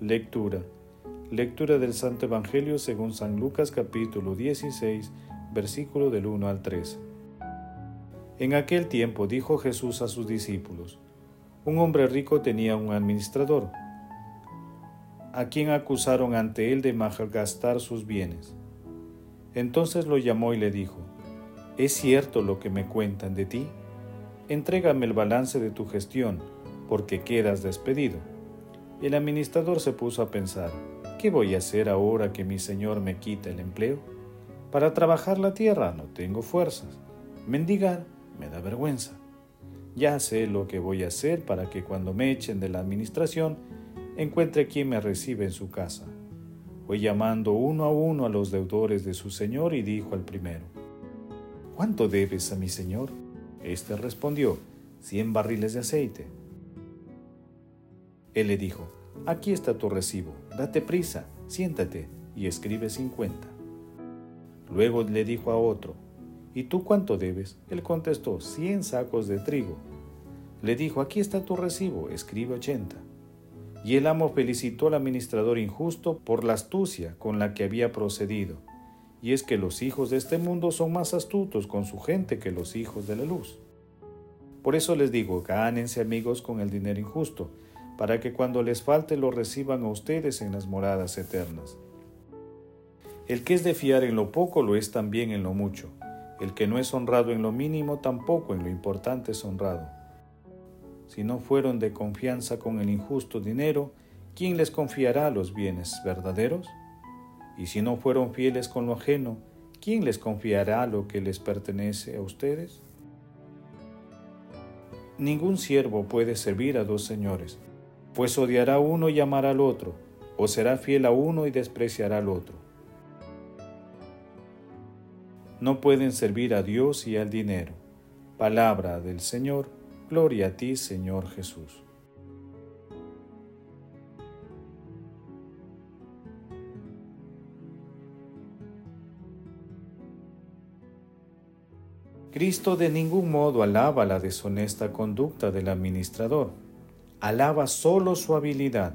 Lectura. Lectura del Santo Evangelio según San Lucas capítulo 16, versículo del 1 al 13. En aquel tiempo dijo Jesús a sus discípulos, un hombre rico tenía un administrador, a quien acusaron ante él de malgastar sus bienes. Entonces lo llamó y le dijo, ¿es cierto lo que me cuentan de ti? Entrégame el balance de tu gestión, porque quedas despedido. El administrador se puso a pensar, ¿qué voy a hacer ahora que mi señor me quita el empleo? Para trabajar la tierra no tengo fuerzas. Mendigar me da vergüenza. Ya sé lo que voy a hacer para que cuando me echen de la administración encuentre quien me recibe en su casa. Fue llamando uno a uno a los deudores de su señor y dijo al primero, ¿Cuánto debes a mi señor? Este respondió, cien barriles de aceite. Él le dijo, aquí está tu recibo, date prisa, siéntate y escribe cincuenta. Luego le dijo a otro, ¿Y tú cuánto debes? Él contestó, cien sacos de trigo. Le dijo, aquí está tu recibo, escribe ochenta. Y el amo felicitó al administrador injusto por la astucia con la que había procedido. Y es que los hijos de este mundo son más astutos con su gente que los hijos de la luz. Por eso les digo, gánense amigos con el dinero injusto, para que cuando les falte lo reciban a ustedes en las moradas eternas. El que es de fiar en lo poco lo es también en lo mucho el que no es honrado en lo mínimo, tampoco en lo importante es honrado. Si no fueron de confianza con el injusto dinero, ¿quién les confiará los bienes verdaderos? Y si no fueron fieles con lo ajeno, ¿quién les confiará lo que les pertenece a ustedes? Ningún siervo puede servir a dos señores, pues odiará uno y amará al otro, o será fiel a uno y despreciará al otro. no pueden servir a Dios y al dinero. Palabra del Señor, gloria a ti Señor Jesús. Cristo de ningún modo alaba la deshonesta conducta del administrador, alaba solo su habilidad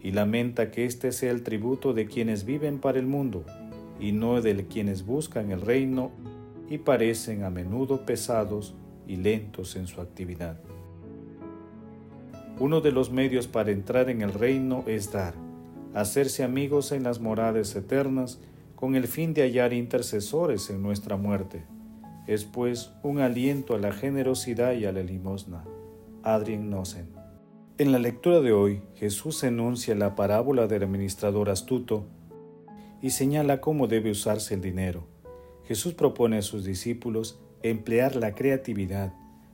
y lamenta que este sea el tributo de quienes viven para el mundo y no de quienes buscan el reino y parecen a menudo pesados y lentos en su actividad. Uno de los medios para entrar en el reino es dar, hacerse amigos en las moradas eternas con el fin de hallar intercesores en nuestra muerte. Es pues un aliento a la generosidad y a la limosna. Adrien Nosen. En la lectura de hoy, Jesús enuncia la parábola del administrador astuto y señala cómo debe usarse el dinero. Jesús propone a sus discípulos emplear la creatividad,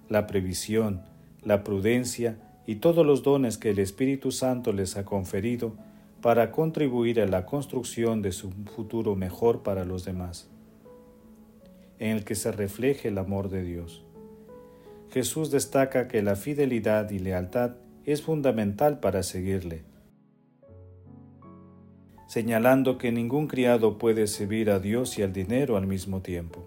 la previsión, la prudencia y todos los dones que el Espíritu Santo les ha conferido para contribuir a la construcción de su futuro mejor para los demás, en el que se refleje el amor de Dios. Jesús destaca que la fidelidad y lealtad es fundamental para seguirle señalando que ningún criado puede servir a Dios y al dinero al mismo tiempo.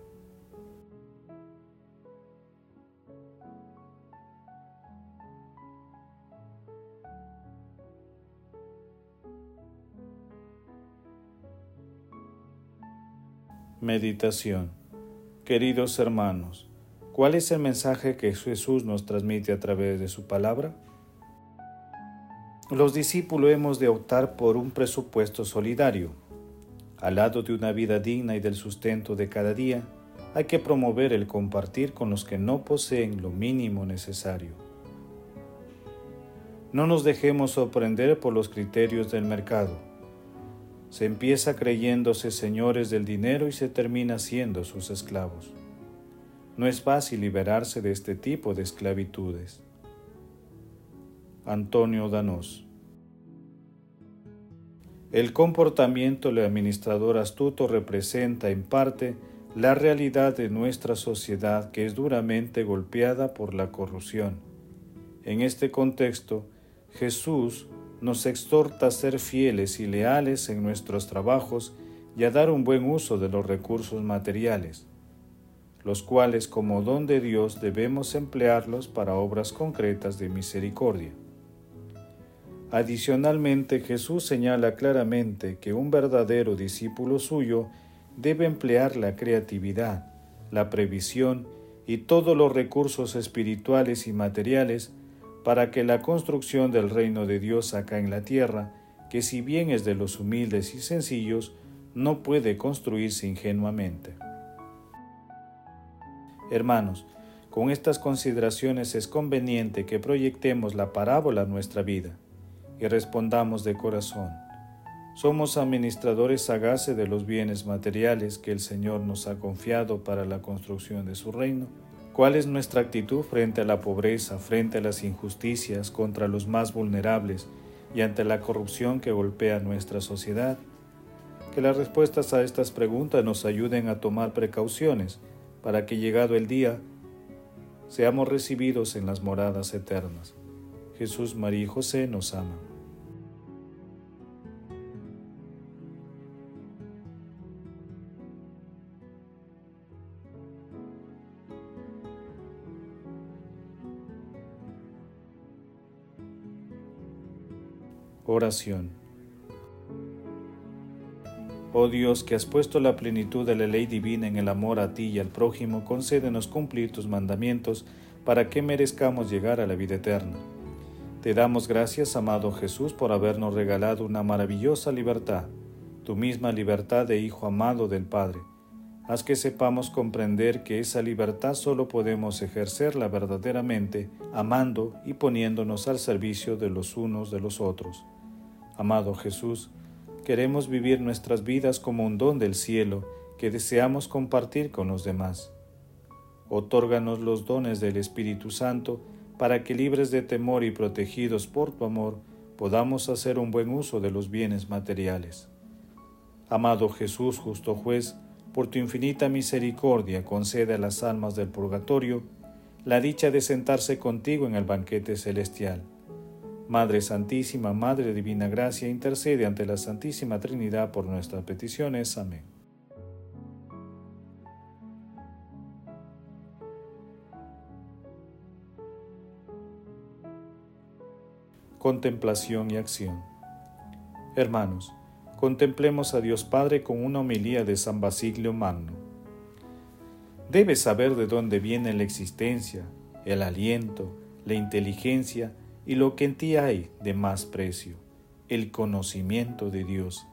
Meditación Queridos hermanos, ¿cuál es el mensaje que Jesús nos transmite a través de su palabra? Los discípulos hemos de optar por un presupuesto solidario. Al lado de una vida digna y del sustento de cada día, hay que promover el compartir con los que no poseen lo mínimo necesario. No nos dejemos sorprender por los criterios del mercado. Se empieza creyéndose señores del dinero y se termina siendo sus esclavos. No es fácil liberarse de este tipo de esclavitudes. Antonio Danós El comportamiento del administrador astuto representa en parte la realidad de nuestra sociedad que es duramente golpeada por la corrupción. En este contexto, Jesús nos exhorta a ser fieles y leales en nuestros trabajos y a dar un buen uso de los recursos materiales, los cuales como don de Dios debemos emplearlos para obras concretas de misericordia. Adicionalmente, Jesús señala claramente que un verdadero discípulo suyo debe emplear la creatividad, la previsión y todos los recursos espirituales y materiales para que la construcción del reino de Dios acá en la tierra, que si bien es de los humildes y sencillos, no puede construirse ingenuamente. Hermanos, con estas consideraciones es conveniente que proyectemos la parábola a nuestra vida y respondamos de corazón somos administradores sagaces de los bienes materiales que el Señor nos ha confiado para la construcción de su reino. ¿Cuál es nuestra actitud frente a la pobreza, frente a las injusticias, contra los más vulnerables y ante la corrupción que golpea nuestra sociedad? Que las respuestas a estas preguntas nos ayuden a tomar precauciones para que llegado el día seamos recibidos en las moradas eternas. Jesús, María y José nos aman. Oración. Oh Dios, que has puesto la plenitud de la ley divina en el amor a ti y al prójimo, concédenos cumplir tus mandamientos para que merezcamos llegar a la vida eterna. Te damos gracias, amado Jesús, por habernos regalado una maravillosa libertad, tu misma libertad de Hijo amado del Padre. Haz que sepamos comprender que esa libertad solo podemos ejercerla verdaderamente, amando y poniéndonos al servicio de los unos de los otros. Amado Jesús, queremos vivir nuestras vidas como un don del cielo que deseamos compartir con los demás. Otórganos los dones del Espíritu Santo para que libres de temor y protegidos por tu amor podamos hacer un buen uso de los bienes materiales. Amado Jesús, justo juez, por tu infinita misericordia concede a las almas del purgatorio la dicha de sentarse contigo en el banquete celestial Madre Santísima, Madre Divina Gracia, intercede ante la Santísima Trinidad por nuestras peticiones. Amén. Contemplación y acción. Hermanos, contemplemos a Dios Padre con una homilía de San Basilio Magno. Debes saber de dónde viene la existencia, el aliento, la inteligencia, y lo que en ti hay de más precio, el conocimiento de Dios,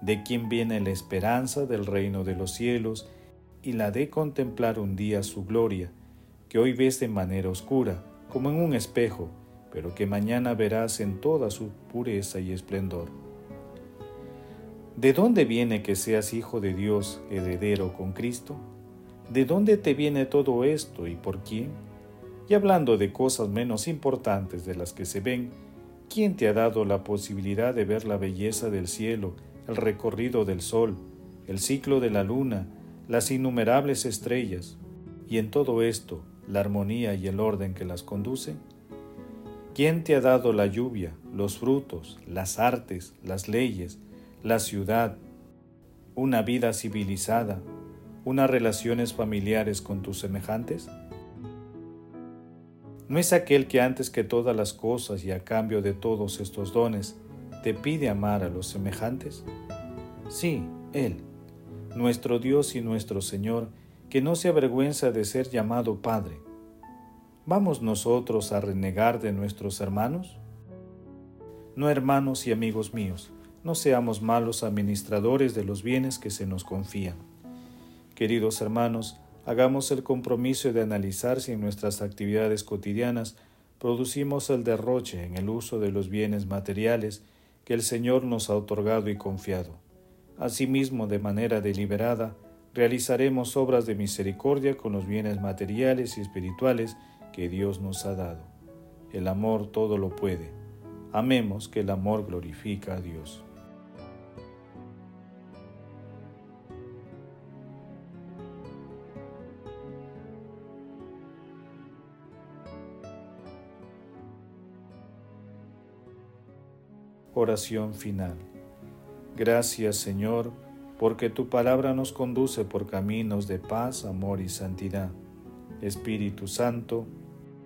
de quien viene la esperanza del reino de los cielos y la de contemplar un día su gloria, que hoy ves de manera oscura, como en un espejo, pero que mañana verás en toda su pureza y esplendor. ¿De dónde viene que seas hijo de Dios, heredero con Cristo? ¿De dónde te viene todo esto y por quién? Y hablando de cosas menos importantes de las que se ven, ¿quién te ha dado la posibilidad de ver la belleza del cielo, el recorrido del sol, el ciclo de la luna, las innumerables estrellas, y en todo esto la armonía y el orden que las conducen? ¿Quién te ha dado la lluvia, los frutos, las artes, las leyes, la ciudad, una vida civilizada, unas relaciones familiares con tus semejantes? ¿No es aquel que antes que todas las cosas y a cambio de todos estos dones te pide amar a los semejantes? Sí, Él, nuestro Dios y nuestro Señor, que no se avergüenza de ser llamado Padre. ¿Vamos nosotros a renegar de nuestros hermanos? No, hermanos y amigos míos, no seamos malos administradores de los bienes que se nos confían. Queridos hermanos, hagamos el compromiso de analizar si en nuestras actividades cotidianas producimos el derroche en el uso de los bienes materiales que el Señor nos ha otorgado y confiado, Asimismo, de manera deliberada, realizaremos obras de misericordia con los bienes materiales y espirituales que Dios nos ha dado. El amor todo lo puede. Amemos que el amor glorifica a Dios. Oración final. Gracias Señor, porque tu palabra nos conduce por caminos de paz, amor y santidad. Espíritu Santo,